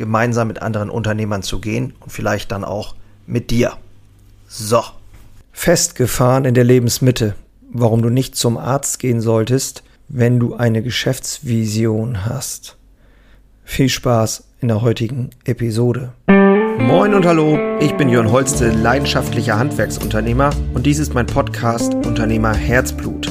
gemeinsam mit anderen Unternehmern zu gehen und vielleicht dann auch mit dir. So. Festgefahren in der Lebensmitte. Warum du nicht zum Arzt gehen solltest, wenn du eine Geschäftsvision hast. Viel Spaß in der heutigen Episode. Moin und hallo, ich bin Jörn Holste, leidenschaftlicher Handwerksunternehmer und dies ist mein Podcast Unternehmer Herzblut.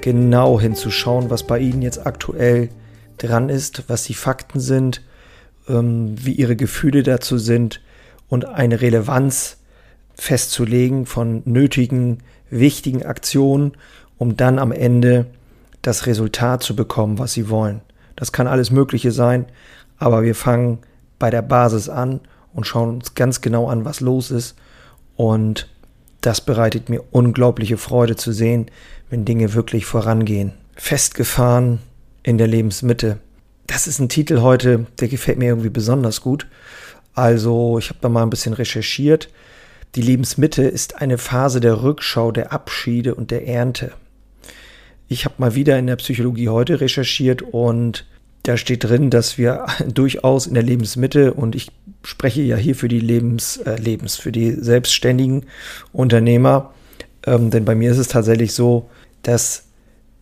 genau hinzuschauen, was bei ihnen jetzt aktuell dran ist, was die Fakten sind, ähm, wie ihre Gefühle dazu sind und eine Relevanz festzulegen von nötigen, wichtigen Aktionen, um dann am Ende das Resultat zu bekommen, was sie wollen. Das kann alles Mögliche sein, aber wir fangen bei der Basis an und schauen uns ganz genau an, was los ist. Und das bereitet mir unglaubliche Freude zu sehen, wenn Dinge wirklich vorangehen. Festgefahren in der Lebensmitte. Das ist ein Titel heute, der gefällt mir irgendwie besonders gut. Also, ich habe da mal ein bisschen recherchiert. Die Lebensmitte ist eine Phase der Rückschau, der Abschiede und der Ernte. Ich habe mal wieder in der Psychologie heute recherchiert und da steht drin, dass wir durchaus in der Lebensmitte und ich spreche ja hier für die Lebens, äh, Lebens, für die selbstständigen Unternehmer, ähm, denn bei mir ist es tatsächlich so, dass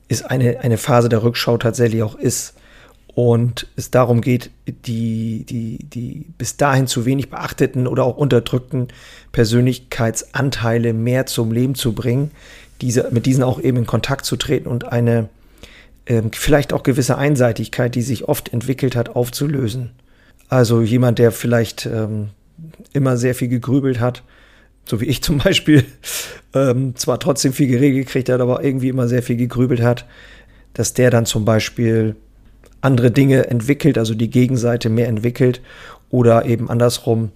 es eine, eine Phase der Rückschau tatsächlich auch ist. Und es darum geht, die, die, die bis dahin zu wenig beachteten oder auch unterdrückten Persönlichkeitsanteile mehr zum Leben zu bringen, diese, mit diesen auch eben in Kontakt zu treten und eine vielleicht auch gewisse Einseitigkeit, die sich oft entwickelt hat, aufzulösen. Also jemand, der vielleicht ähm, immer sehr viel gegrübelt hat, so wie ich zum Beispiel, ähm, zwar trotzdem viel geregelt gekriegt hat, aber irgendwie immer sehr viel gegrübelt hat, dass der dann zum Beispiel andere Dinge entwickelt, also die Gegenseite mehr entwickelt oder eben andersrum.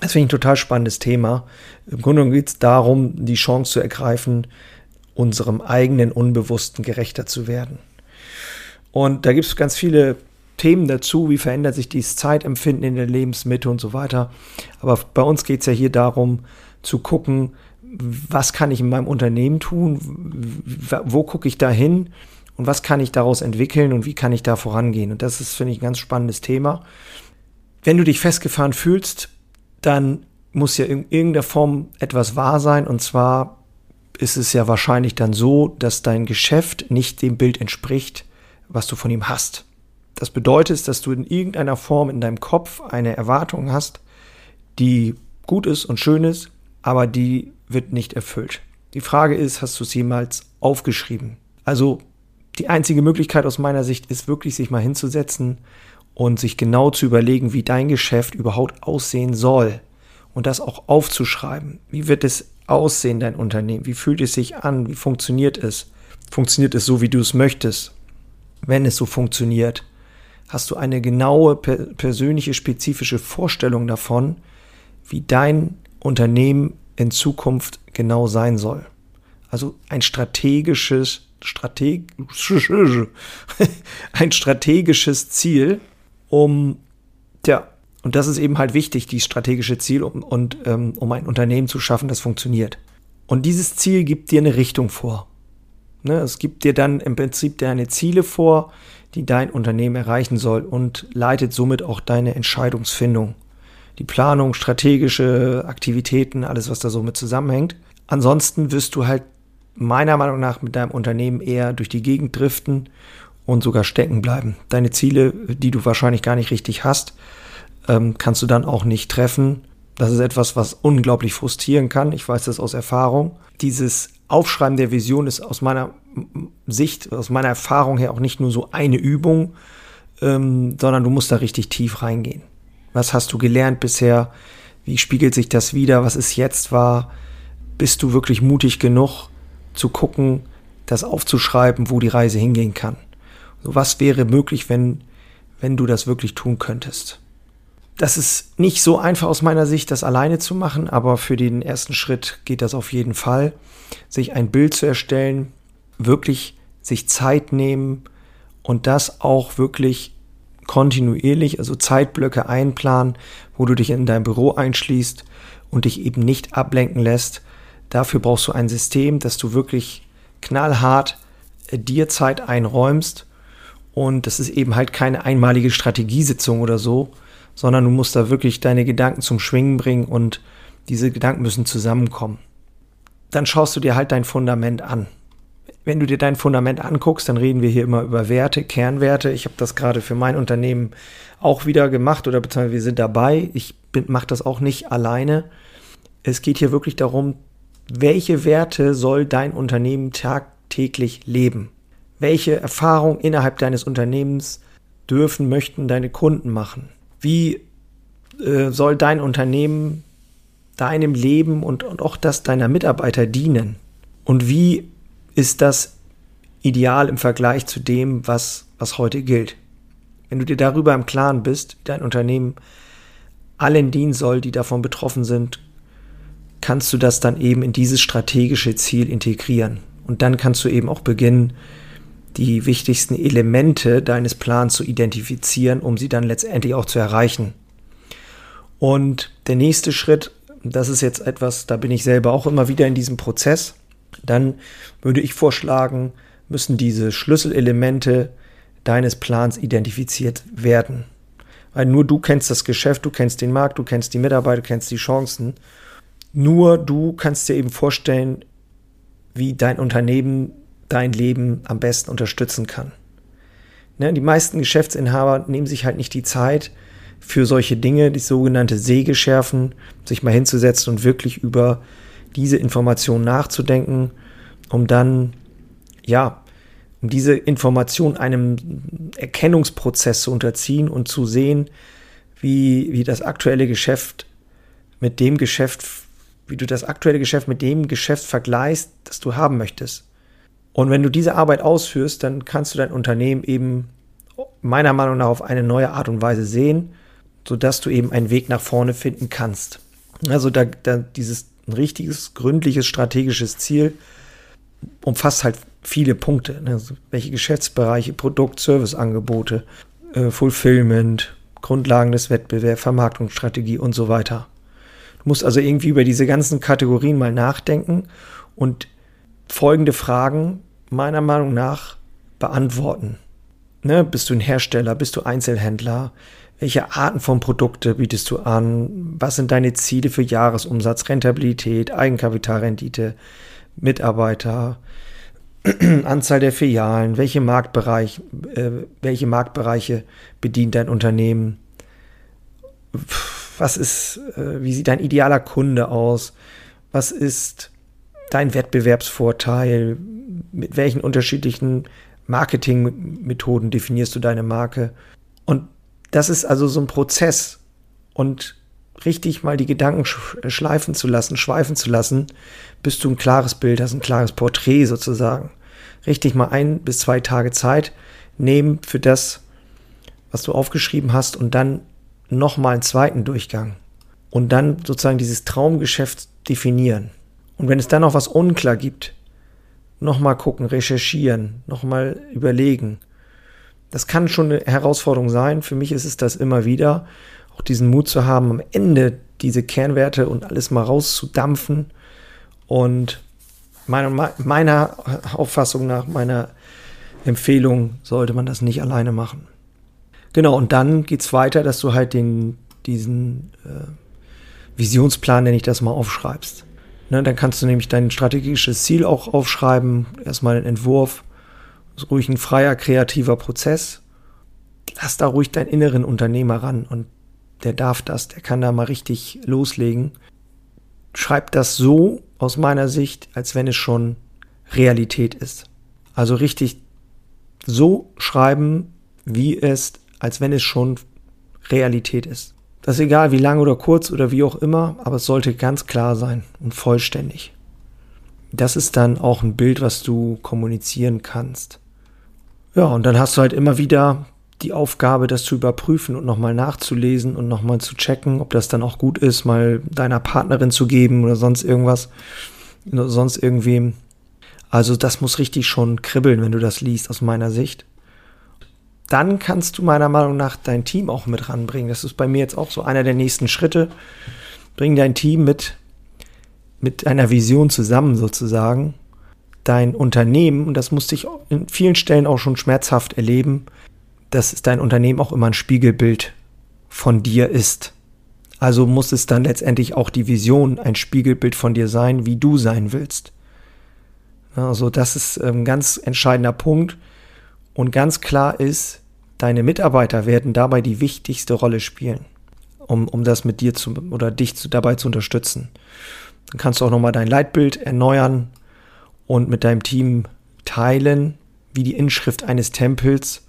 Das finde ich ein total spannendes Thema. Im Grunde geht es darum, die Chance zu ergreifen, unserem eigenen Unbewussten gerechter zu werden. Und da gibt es ganz viele Themen dazu, wie verändert sich dieses Zeitempfinden in der Lebensmitte und so weiter. Aber bei uns geht es ja hier darum zu gucken, was kann ich in meinem Unternehmen tun, wo gucke ich da hin und was kann ich daraus entwickeln und wie kann ich da vorangehen. Und das ist, finde ich, ein ganz spannendes Thema. Wenn du dich festgefahren fühlst, dann muss ja in irgendeiner Form etwas wahr sein. Und zwar ist es ja wahrscheinlich dann so, dass dein Geschäft nicht dem Bild entspricht, was du von ihm hast. Das bedeutet, dass du in irgendeiner Form in deinem Kopf eine Erwartung hast, die gut ist und schön ist, aber die wird nicht erfüllt. Die Frage ist, hast du es jemals aufgeschrieben? Also die einzige Möglichkeit aus meiner Sicht ist wirklich, sich mal hinzusetzen und sich genau zu überlegen, wie dein Geschäft überhaupt aussehen soll. Und das auch aufzuschreiben. Wie wird es aussehen, dein Unternehmen? Wie fühlt es sich an? Wie funktioniert es? Funktioniert es so, wie du es möchtest? Wenn es so funktioniert, hast du eine genaue, persönliche, spezifische Vorstellung davon, wie dein Unternehmen in Zukunft genau sein soll. Also ein strategisches, Strateg ein strategisches Ziel, um, ja, und das ist eben halt wichtig, die strategische Ziel, um, und, ähm, um ein Unternehmen zu schaffen, das funktioniert. Und dieses Ziel gibt dir eine Richtung vor. Ne, es gibt dir dann im Prinzip deine Ziele vor, die dein Unternehmen erreichen soll und leitet somit auch deine Entscheidungsfindung. Die Planung, strategische Aktivitäten, alles, was da so mit zusammenhängt. Ansonsten wirst du halt meiner Meinung nach mit deinem Unternehmen eher durch die Gegend driften und sogar stecken bleiben. Deine Ziele, die du wahrscheinlich gar nicht richtig hast, ähm, kannst du dann auch nicht treffen. Das ist etwas, was unglaublich frustrieren kann. Ich weiß das aus Erfahrung. Dieses Aufschreiben der Vision ist aus meiner Sicht, aus meiner Erfahrung her auch nicht nur so eine Übung, ähm, sondern du musst da richtig tief reingehen. Was hast du gelernt bisher? Wie spiegelt sich das wieder? Was ist jetzt wahr? Bist du wirklich mutig genug zu gucken, das aufzuschreiben, wo die Reise hingehen kann? So, was wäre möglich, wenn, wenn du das wirklich tun könntest? Das ist nicht so einfach aus meiner Sicht, das alleine zu machen, aber für den ersten Schritt geht das auf jeden Fall. Sich ein Bild zu erstellen, wirklich sich Zeit nehmen und das auch wirklich kontinuierlich, also Zeitblöcke einplanen, wo du dich in dein Büro einschließt und dich eben nicht ablenken lässt. Dafür brauchst du ein System, dass du wirklich knallhart äh, dir Zeit einräumst. Und das ist eben halt keine einmalige Strategiesitzung oder so, sondern du musst da wirklich deine Gedanken zum Schwingen bringen und diese Gedanken müssen zusammenkommen. Dann schaust du dir halt dein Fundament an wenn du dir dein Fundament anguckst, dann reden wir hier immer über Werte, Kernwerte. Ich habe das gerade für mein Unternehmen auch wieder gemacht oder beziehungsweise wir sind dabei. Ich mache das auch nicht alleine. Es geht hier wirklich darum, welche Werte soll dein Unternehmen tagtäglich leben? Welche Erfahrungen innerhalb deines Unternehmens dürfen, möchten deine Kunden machen? Wie äh, soll dein Unternehmen deinem Leben und, und auch das deiner Mitarbeiter dienen? Und wie ist das ideal im Vergleich zu dem, was, was heute gilt. Wenn du dir darüber im Klaren bist, wie dein Unternehmen allen dienen soll, die davon betroffen sind, kannst du das dann eben in dieses strategische Ziel integrieren. Und dann kannst du eben auch beginnen, die wichtigsten Elemente deines Plans zu identifizieren, um sie dann letztendlich auch zu erreichen. Und der nächste Schritt, das ist jetzt etwas, da bin ich selber auch immer wieder in diesem Prozess, dann würde ich vorschlagen, müssen diese Schlüsselelemente deines Plans identifiziert werden. Weil nur du kennst das Geschäft, du kennst den Markt, du kennst die Mitarbeiter, du kennst die Chancen. Nur du kannst dir eben vorstellen, wie dein Unternehmen dein Leben am besten unterstützen kann. Ne, die meisten Geschäftsinhaber nehmen sich halt nicht die Zeit für solche Dinge, die sogenannte Sehgeschärfen, sich mal hinzusetzen und wirklich über diese Information nachzudenken, um dann, ja, um diese Information einem Erkennungsprozess zu unterziehen und zu sehen, wie, wie das aktuelle Geschäft mit dem Geschäft, wie du das aktuelle Geschäft mit dem Geschäft vergleichst, das du haben möchtest. Und wenn du diese Arbeit ausführst, dann kannst du dein Unternehmen eben meiner Meinung nach auf eine neue Art und Weise sehen, sodass du eben einen Weg nach vorne finden kannst. Also da, da dieses ein richtiges, gründliches, strategisches Ziel umfasst halt viele Punkte. Ne? Also welche Geschäftsbereiche, Produkt, Serviceangebote, äh, Fulfillment, Grundlagen des Wettbewerbs, Vermarktungsstrategie und so weiter. Du musst also irgendwie über diese ganzen Kategorien mal nachdenken und folgende Fragen meiner Meinung nach beantworten. Ne? Bist du ein Hersteller? Bist du Einzelhändler? Welche Arten von Produkte bietest du an? Was sind deine Ziele für Jahresumsatz, Rentabilität, Eigenkapitalrendite, Mitarbeiter, Anzahl der Filialen? Welche, Marktbereich, äh, welche Marktbereiche bedient dein Unternehmen? Was ist, äh, wie sieht dein idealer Kunde aus? Was ist dein Wettbewerbsvorteil? Mit welchen unterschiedlichen Marketingmethoden definierst du deine Marke? Und das ist also so ein Prozess und richtig mal die Gedanken schleifen zu lassen, schweifen zu lassen, bis du ein klares Bild hast, ein klares Porträt sozusagen. Richtig mal ein bis zwei Tage Zeit nehmen für das, was du aufgeschrieben hast und dann nochmal einen zweiten Durchgang und dann sozusagen dieses Traumgeschäft definieren. Und wenn es dann noch was unklar gibt, nochmal gucken, recherchieren, nochmal überlegen das kann schon eine Herausforderung sein. Für mich ist es das immer wieder, auch diesen Mut zu haben, am Ende diese Kernwerte und alles mal rauszudampfen. Und meiner, meiner Auffassung nach, meiner Empfehlung, sollte man das nicht alleine machen. Genau, und dann geht es weiter, dass du halt den, diesen äh, Visionsplan, nenne ich das mal, aufschreibst. Ne, dann kannst du nämlich dein strategisches Ziel auch aufschreiben, erstmal einen Entwurf ist ruhig ein freier, kreativer Prozess. Lass da ruhig deinen inneren Unternehmer ran und der darf das, der kann da mal richtig loslegen. Schreibt das so aus meiner Sicht, als wenn es schon Realität ist. Also richtig so schreiben, wie es, als wenn es schon Realität ist. Das ist egal, wie lang oder kurz oder wie auch immer, aber es sollte ganz klar sein und vollständig. Das ist dann auch ein Bild, was du kommunizieren kannst. Ja, und dann hast du halt immer wieder die Aufgabe, das zu überprüfen und nochmal nachzulesen und nochmal zu checken, ob das dann auch gut ist, mal deiner Partnerin zu geben oder sonst irgendwas, sonst irgendwem. Also das muss richtig schon kribbeln, wenn du das liest, aus meiner Sicht dann kannst du meiner Meinung nach dein Team auch mit ranbringen. Das ist bei mir jetzt auch so einer der nächsten Schritte. Bring dein Team mit, mit einer Vision zusammen sozusagen. Dein Unternehmen, und das musste ich in vielen Stellen auch schon schmerzhaft erleben, dass dein Unternehmen auch immer ein Spiegelbild von dir ist. Also muss es dann letztendlich auch die Vision ein Spiegelbild von dir sein, wie du sein willst. Also das ist ein ganz entscheidender Punkt. Und ganz klar ist, Deine Mitarbeiter werden dabei die wichtigste Rolle spielen, um, um das mit dir zu oder dich zu, dabei zu unterstützen. Dann kannst du auch nochmal dein Leitbild erneuern und mit deinem Team teilen, wie die Inschrift eines Tempels,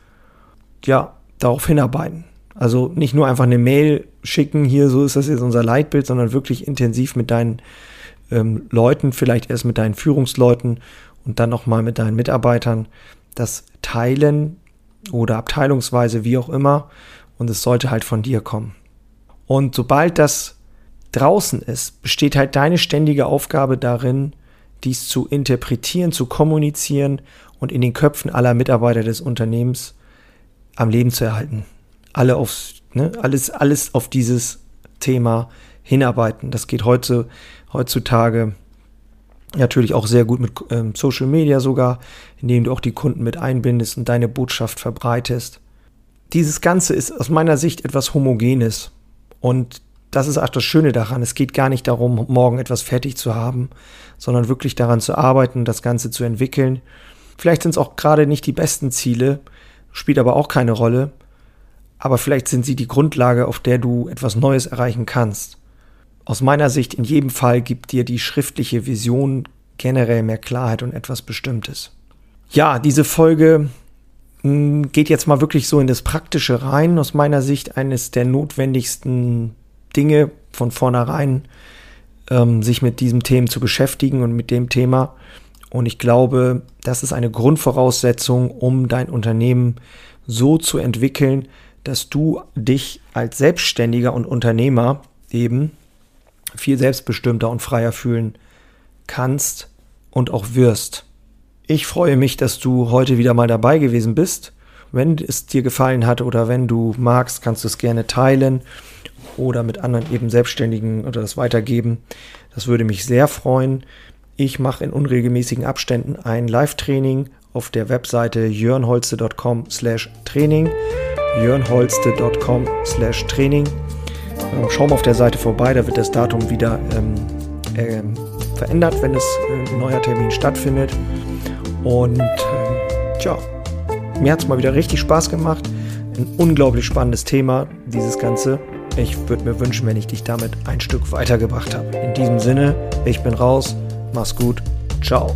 ja, darauf hinarbeiten. Also nicht nur einfach eine Mail schicken, hier, so ist das jetzt unser Leitbild, sondern wirklich intensiv mit deinen ähm, Leuten, vielleicht erst mit deinen Führungsleuten und dann nochmal mit deinen Mitarbeitern das Teilen oder abteilungsweise, wie auch immer. Und es sollte halt von dir kommen. Und sobald das draußen ist, besteht halt deine ständige Aufgabe darin, dies zu interpretieren, zu kommunizieren und in den Köpfen aller Mitarbeiter des Unternehmens am Leben zu erhalten. Alle aufs, ne, alles, alles auf dieses Thema hinarbeiten. Das geht heute, heutzutage Natürlich auch sehr gut mit ähm, Social Media sogar, indem du auch die Kunden mit einbindest und deine Botschaft verbreitest. Dieses Ganze ist aus meiner Sicht etwas Homogenes. Und das ist auch das Schöne daran. Es geht gar nicht darum, morgen etwas fertig zu haben, sondern wirklich daran zu arbeiten, das Ganze zu entwickeln. Vielleicht sind es auch gerade nicht die besten Ziele, spielt aber auch keine Rolle. Aber vielleicht sind sie die Grundlage, auf der du etwas Neues erreichen kannst aus meiner Sicht in jedem Fall gibt dir die schriftliche Vision generell mehr Klarheit und etwas Bestimmtes. Ja, diese Folge hm, geht jetzt mal wirklich so in das Praktische rein. Aus meiner Sicht eines der notwendigsten Dinge von vornherein, ähm, sich mit diesem Thema zu beschäftigen und mit dem Thema. Und ich glaube, das ist eine Grundvoraussetzung, um dein Unternehmen so zu entwickeln, dass du dich als Selbstständiger und Unternehmer eben viel selbstbestimmter und freier fühlen kannst und auch wirst. Ich freue mich, dass du heute wieder mal dabei gewesen bist. Wenn es dir gefallen hat oder wenn du magst, kannst du es gerne teilen oder mit anderen eben Selbstständigen oder das weitergeben. Das würde mich sehr freuen. Ich mache in unregelmäßigen Abständen ein Live-Training auf der Webseite jörnholste.com slash Ähm, schau mal auf der Seite vorbei, da wird das Datum wieder ähm, äh, verändert, wenn es äh, ein neuer Termin stattfindet. Und äh, tja, mir hat es mal wieder richtig Spaß gemacht. Ein unglaublich spannendes Thema, dieses Ganze. Ich würde mir wünschen, wenn ich dich damit ein Stück weitergebracht habe. In diesem Sinne, ich bin raus. Mach's gut. Ciao.